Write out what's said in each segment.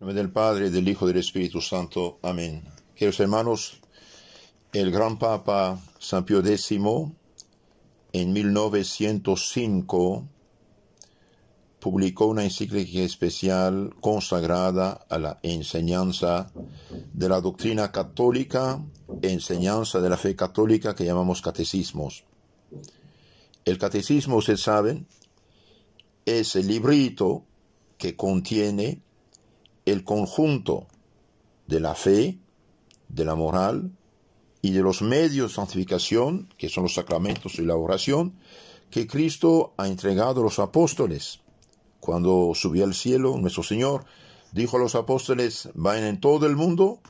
En nombre del Padre, del Hijo y del Espíritu Santo. Amén. Queridos hermanos, el gran Papa San Pío X en 1905 publicó una encíclica especial consagrada a la enseñanza de la doctrina católica, enseñanza de la fe católica que llamamos catecismos. El catecismo, ustedes saben, es el librito que contiene el conjunto de la fe, de la moral y de los medios de santificación, que son los sacramentos y la oración, que Cristo ha entregado a los apóstoles. Cuando subió al cielo, nuestro Señor dijo a los apóstoles, vayan en todo el mundo,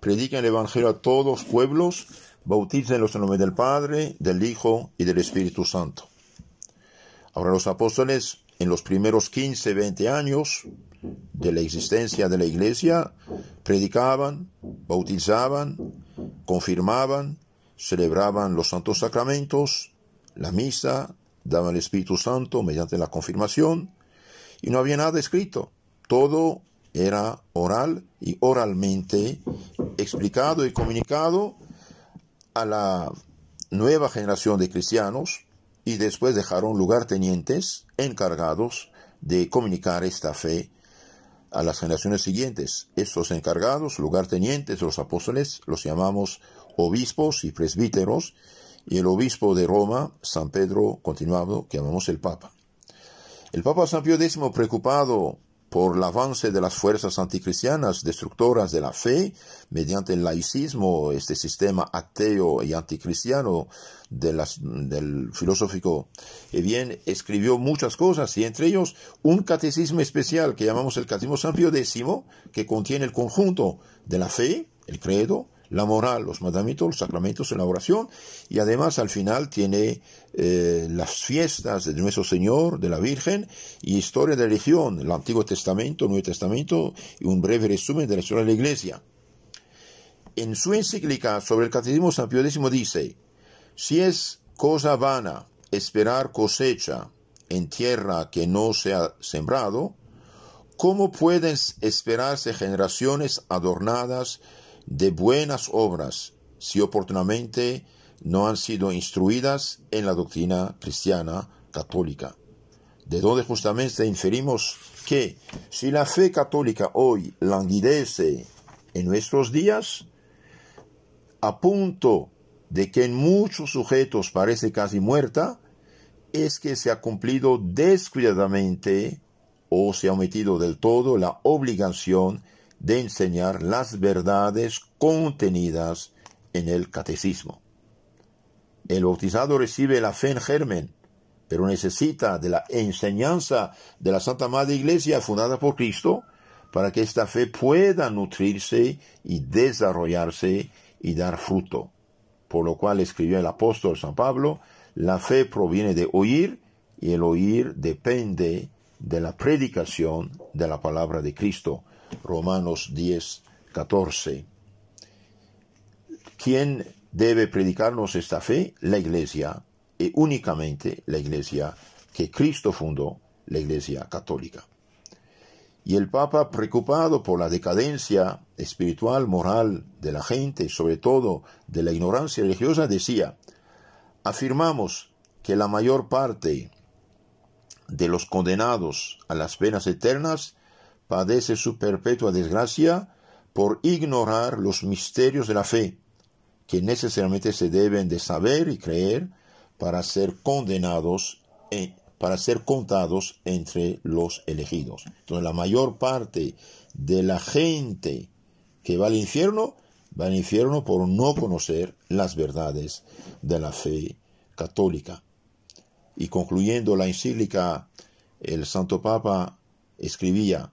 prediquen el Evangelio a todos los pueblos, bautícenlos en nombre del Padre, del Hijo y del Espíritu Santo. Ahora los apóstoles en los primeros 15, 20 años de la existencia de la iglesia, predicaban, bautizaban, confirmaban, celebraban los santos sacramentos, la misa, daban el Espíritu Santo mediante la confirmación, y no había nada escrito. Todo era oral y oralmente explicado y comunicado a la nueva generación de cristianos y después dejaron lugartenientes encargados de comunicar esta fe a las generaciones siguientes. Estos encargados, lugartenientes, los apóstoles, los llamamos obispos y presbíteros, y el obispo de Roma, San Pedro, continuado, que llamamos el Papa. El Papa San Pío X, preocupado por el avance de las fuerzas anticristianas destructoras de la fe mediante el laicismo, este sistema ateo y anticristiano de del filosófico, bien, escribió muchas cosas y entre ellos un catecismo especial que llamamos el Catecismo San X, que contiene el conjunto de la fe, el credo, la moral, los mandamientos, los sacramentos en la oración, y además al final tiene eh, las fiestas de nuestro Señor, de la Virgen, y historia de la religión, el Antiguo Testamento, el Nuevo Testamento, y un breve resumen de la historia de la Iglesia. En su encíclica sobre el Catecismo San Pío X dice, si es cosa vana esperar cosecha en tierra que no se ha sembrado, ¿cómo pueden esperarse generaciones adornadas de buenas obras si oportunamente no han sido instruidas en la doctrina cristiana católica. De donde justamente inferimos que si la fe católica hoy languidece en nuestros días, a punto de que en muchos sujetos parece casi muerta, es que se ha cumplido descuidadamente o se ha omitido del todo la obligación de enseñar las verdades contenidas en el catecismo. El bautizado recibe la fe en germen, pero necesita de la enseñanza de la Santa Madre Iglesia fundada por Cristo para que esta fe pueda nutrirse y desarrollarse y dar fruto. Por lo cual escribió el apóstol San Pablo, la fe proviene de oír y el oír depende de la predicación de la palabra de Cristo. Romanos 10, 14. ¿Quién debe predicarnos esta fe? La Iglesia, y únicamente la Iglesia que Cristo fundó, la Iglesia católica. Y el Papa, preocupado por la decadencia espiritual, moral de la gente, sobre todo de la ignorancia religiosa, decía, afirmamos que la mayor parte de los condenados a las penas eternas padece su perpetua desgracia por ignorar los misterios de la fe, que necesariamente se deben de saber y creer para ser condenados, para ser contados entre los elegidos. Entonces la mayor parte de la gente que va al infierno, va al infierno por no conocer las verdades de la fe católica. Y concluyendo la encíclica, el Santo Papa escribía,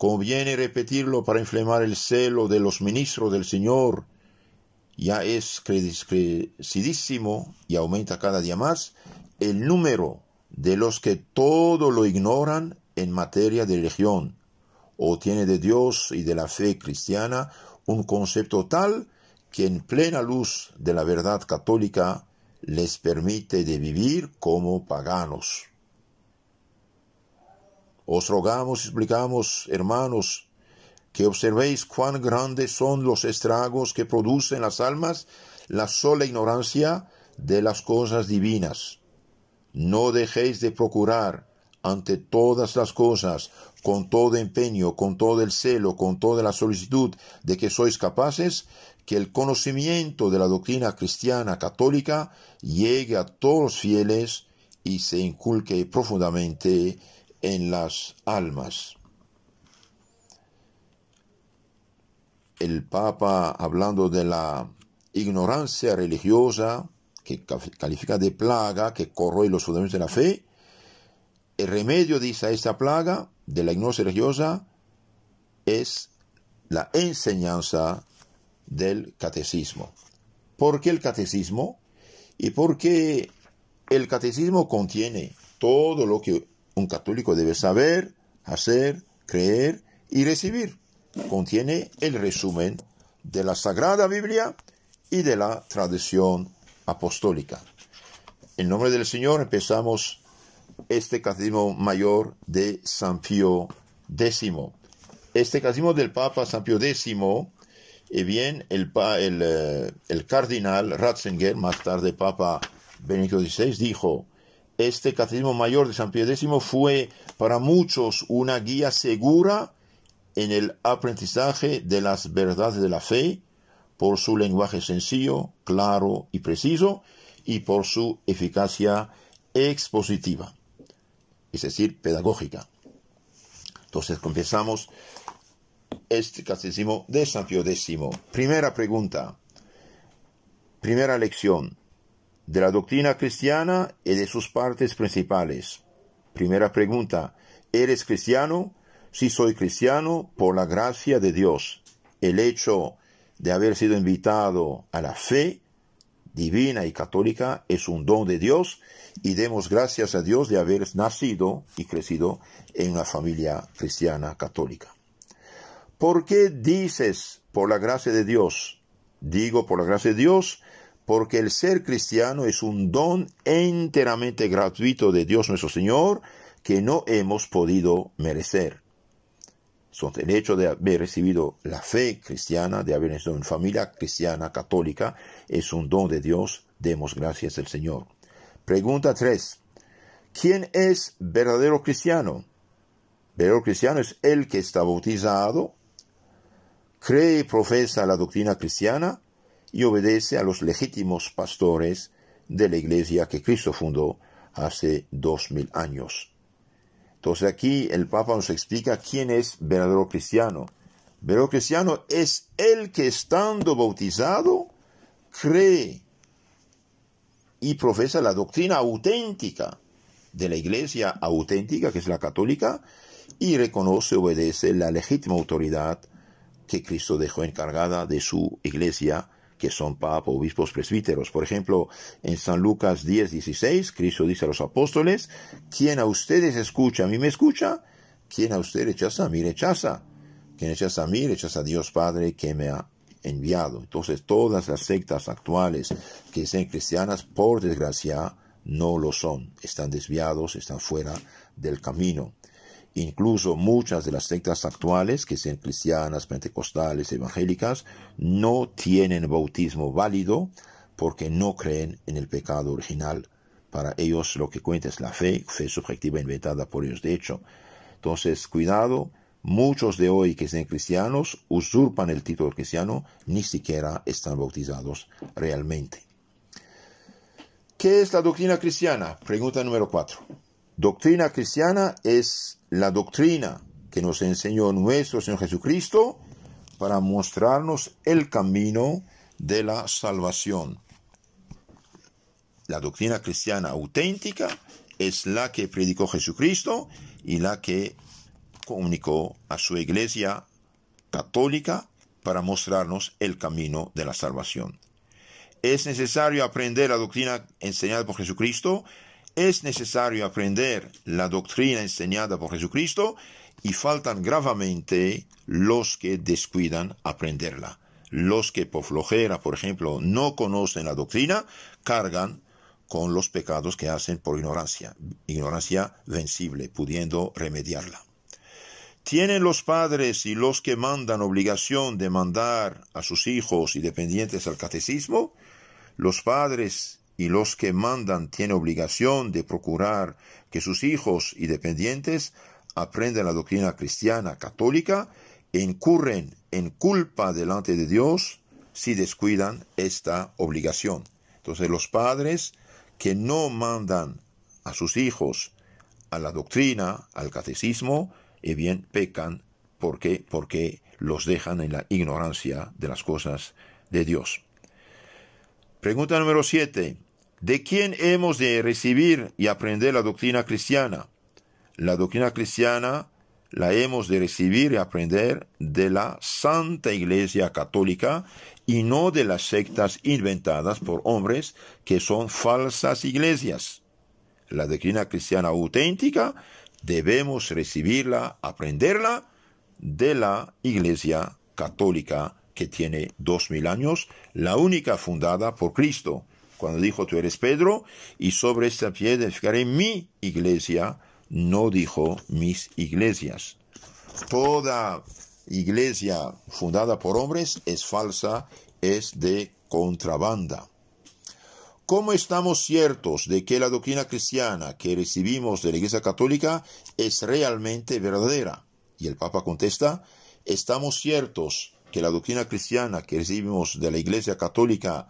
Conviene repetirlo para inflamar el celo de los ministros del Señor. Ya es crecidísimo y aumenta cada día más el número de los que todo lo ignoran en materia de religión, o tiene de Dios y de la fe cristiana un concepto tal que en plena luz de la verdad católica les permite de vivir como paganos. Os rogamos y explicamos, hermanos, que observéis cuán grandes son los estragos que producen las almas la sola ignorancia de las cosas divinas. No dejéis de procurar ante todas las cosas, con todo empeño, con todo el celo, con toda la solicitud de que sois capaces, que el conocimiento de la doctrina cristiana católica llegue a todos los fieles y se inculque profundamente en las almas. El Papa, hablando de la ignorancia religiosa, que califica de plaga, que corroe los fundamentos de la fe, el remedio, dice, a esta plaga de la ignorancia religiosa es la enseñanza del catecismo. ¿Por qué el catecismo? Y porque el catecismo contiene todo lo que un católico debe saber, hacer, creer y recibir. Contiene el resumen de la Sagrada Biblia y de la tradición apostólica. En nombre del Señor empezamos este catecismo mayor de San Pío X. Este catecismo del Papa San Pío X, eh bien, el, el, eh, el cardenal Ratzinger, más tarde Papa Benedicto XVI, dijo, este catecismo mayor de San Pío X fue para muchos una guía segura en el aprendizaje de las verdades de la fe, por su lenguaje sencillo, claro y preciso, y por su eficacia expositiva es decir, pedagógica. Entonces comenzamos este catecismo de San Pío X. Primera pregunta, primera lección de la doctrina cristiana y de sus partes principales. Primera pregunta, ¿eres cristiano? Si soy cristiano, por la gracia de Dios. El hecho de haber sido invitado a la fe divina y católica es un don de Dios y demos gracias a Dios de haber nacido y crecido en una familia cristiana católica. ¿Por qué dices por la gracia de Dios? Digo por la gracia de Dios porque el ser cristiano es un don enteramente gratuito de Dios nuestro Señor que no hemos podido merecer. El hecho de haber recibido la fe cristiana, de haber nacido en familia cristiana católica, es un don de Dios. Demos gracias al Señor. Pregunta 3. ¿Quién es verdadero cristiano? Verdadero cristiano es el que está bautizado, cree y profesa la doctrina cristiana y obedece a los legítimos pastores de la iglesia que Cristo fundó hace dos mil años. Entonces aquí el Papa nos explica quién es verdadero cristiano. Verdadero cristiano es el que estando bautizado cree y profesa la doctrina auténtica de la iglesia auténtica, que es la católica, y reconoce obedece la legítima autoridad que Cristo dejó encargada de su iglesia, que son papas, obispos, presbíteros. Por ejemplo, en San Lucas 10, 16, Cristo dice a los apóstoles, quien a ustedes escucha, a mí me escucha, quien a ustedes rechaza, a mí rechaza. Quien rechaza a mí, rechaza a Dios Padre que me ha enviado. Entonces todas las sectas actuales que sean cristianas, por desgracia, no lo son. Están desviados, están fuera del camino. Incluso muchas de las sectas actuales, que sean cristianas, pentecostales, evangélicas, no tienen bautismo válido porque no creen en el pecado original. Para ellos lo que cuenta es la fe, fe subjetiva inventada por ellos. De hecho, entonces cuidado Muchos de hoy que sean cristianos usurpan el título cristiano, ni siquiera están bautizados realmente. ¿Qué es la doctrina cristiana? Pregunta número 4. Doctrina cristiana es la doctrina que nos enseñó nuestro Señor Jesucristo para mostrarnos el camino de la salvación. La doctrina cristiana auténtica es la que predicó Jesucristo y la que comunicó a su iglesia católica para mostrarnos el camino de la salvación. Es necesario aprender la doctrina enseñada por Jesucristo, es necesario aprender la doctrina enseñada por Jesucristo y faltan gravemente los que descuidan aprenderla. Los que por flojera, por ejemplo, no conocen la doctrina, cargan con los pecados que hacen por ignorancia, ignorancia vencible, pudiendo remediarla. ¿Tienen los padres y los que mandan obligación de mandar a sus hijos y dependientes al catecismo? Los padres y los que mandan tienen obligación de procurar que sus hijos y dependientes aprendan la doctrina cristiana católica incurren en culpa delante de Dios si descuidan esta obligación. Entonces los padres que no mandan a sus hijos a la doctrina, al catecismo, y bien pecan porque porque los dejan en la ignorancia de las cosas de Dios. Pregunta número 7. ¿De quién hemos de recibir y aprender la doctrina cristiana? La doctrina cristiana la hemos de recibir y aprender de la Santa Iglesia Católica y no de las sectas inventadas por hombres que son falsas iglesias. La doctrina cristiana auténtica debemos recibirla, aprenderla de la Iglesia Católica que tiene dos mil años, la única fundada por Cristo, cuando dijo tú eres Pedro, y sobre esta piedra edificaré mi iglesia, no dijo mis iglesias. Toda iglesia fundada por hombres es falsa, es de contrabanda. ¿Cómo estamos ciertos de que la doctrina cristiana que recibimos de la Iglesia Católica es realmente verdadera? Y el Papa contesta, estamos ciertos que la doctrina cristiana que recibimos de la Iglesia Católica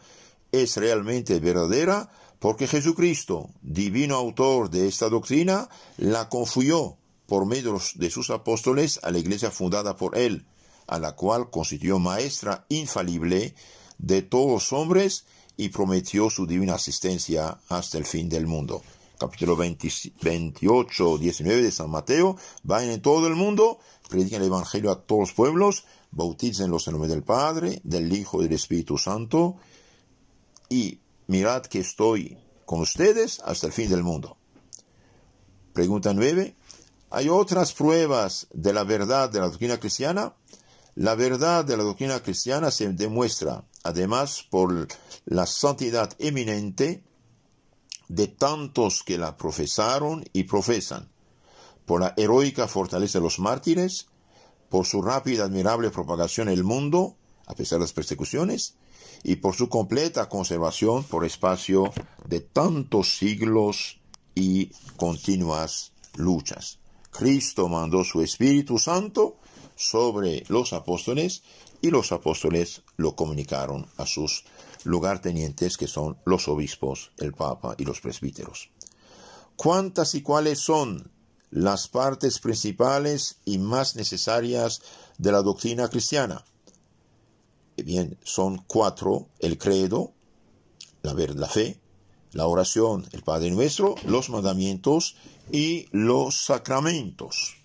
es realmente verdadera porque Jesucristo, divino autor de esta doctrina, la confuyó por medio de sus apóstoles a la Iglesia fundada por él, a la cual constituyó maestra infalible de todos los hombres y prometió su divina asistencia hasta el fin del mundo. Capítulo 28, 19 de San Mateo. Vayan en todo el mundo, prediquen el Evangelio a todos los pueblos, bautícenlos en nombre del Padre, del Hijo y del Espíritu Santo, y mirad que estoy con ustedes hasta el fin del mundo. Pregunta 9. ¿Hay otras pruebas de la verdad de la doctrina cristiana? La verdad de la doctrina cristiana se demuestra, además, por la santidad eminente de tantos que la profesaron y profesan, por la heroica fortaleza de los mártires, por su rápida y admirable propagación en el mundo, a pesar de las persecuciones, y por su completa conservación por espacio de tantos siglos y continuas luchas. Cristo mandó su Espíritu Santo sobre los apóstoles y los apóstoles lo comunicaron a sus lugartenientes que son los obispos, el papa y los presbíteros. ¿Cuántas y cuáles son las partes principales y más necesarias de la doctrina cristiana? Eh bien, son cuatro, el credo, la, la fe, la oración, el Padre Nuestro, los mandamientos y los sacramentos.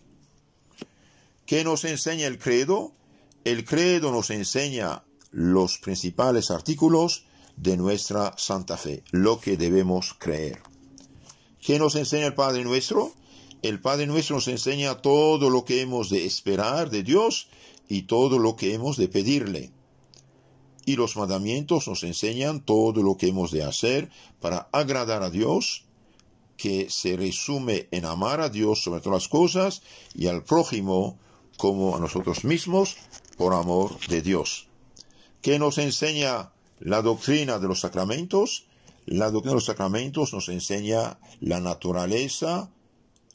¿Qué nos enseña el credo? El credo nos enseña los principales artículos de nuestra santa fe, lo que debemos creer. ¿Qué nos enseña el Padre nuestro? El Padre nuestro nos enseña todo lo que hemos de esperar de Dios y todo lo que hemos de pedirle. Y los mandamientos nos enseñan todo lo que hemos de hacer para agradar a Dios, que se resume en amar a Dios sobre todas las cosas y al prójimo como a nosotros mismos por amor de Dios. ¿Qué nos enseña la doctrina de los sacramentos? La doctrina de los sacramentos nos enseña la naturaleza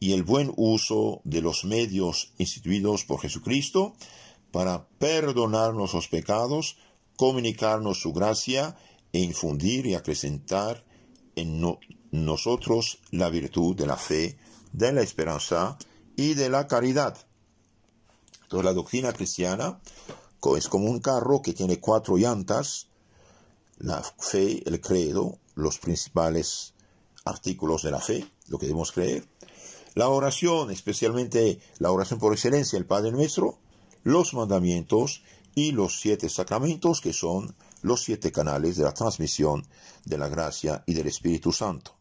y el buen uso de los medios instituidos por Jesucristo para perdonarnos los pecados, comunicarnos su gracia e infundir y acrecentar en nosotros la virtud de la fe, de la esperanza y de la caridad. Entonces la doctrina cristiana es como un carro que tiene cuatro llantas, la fe, el credo, los principales artículos de la fe, lo que debemos creer, la oración, especialmente la oración por excelencia, el Padre Nuestro, los mandamientos y los siete sacramentos, que son los siete canales de la transmisión de la gracia y del Espíritu Santo.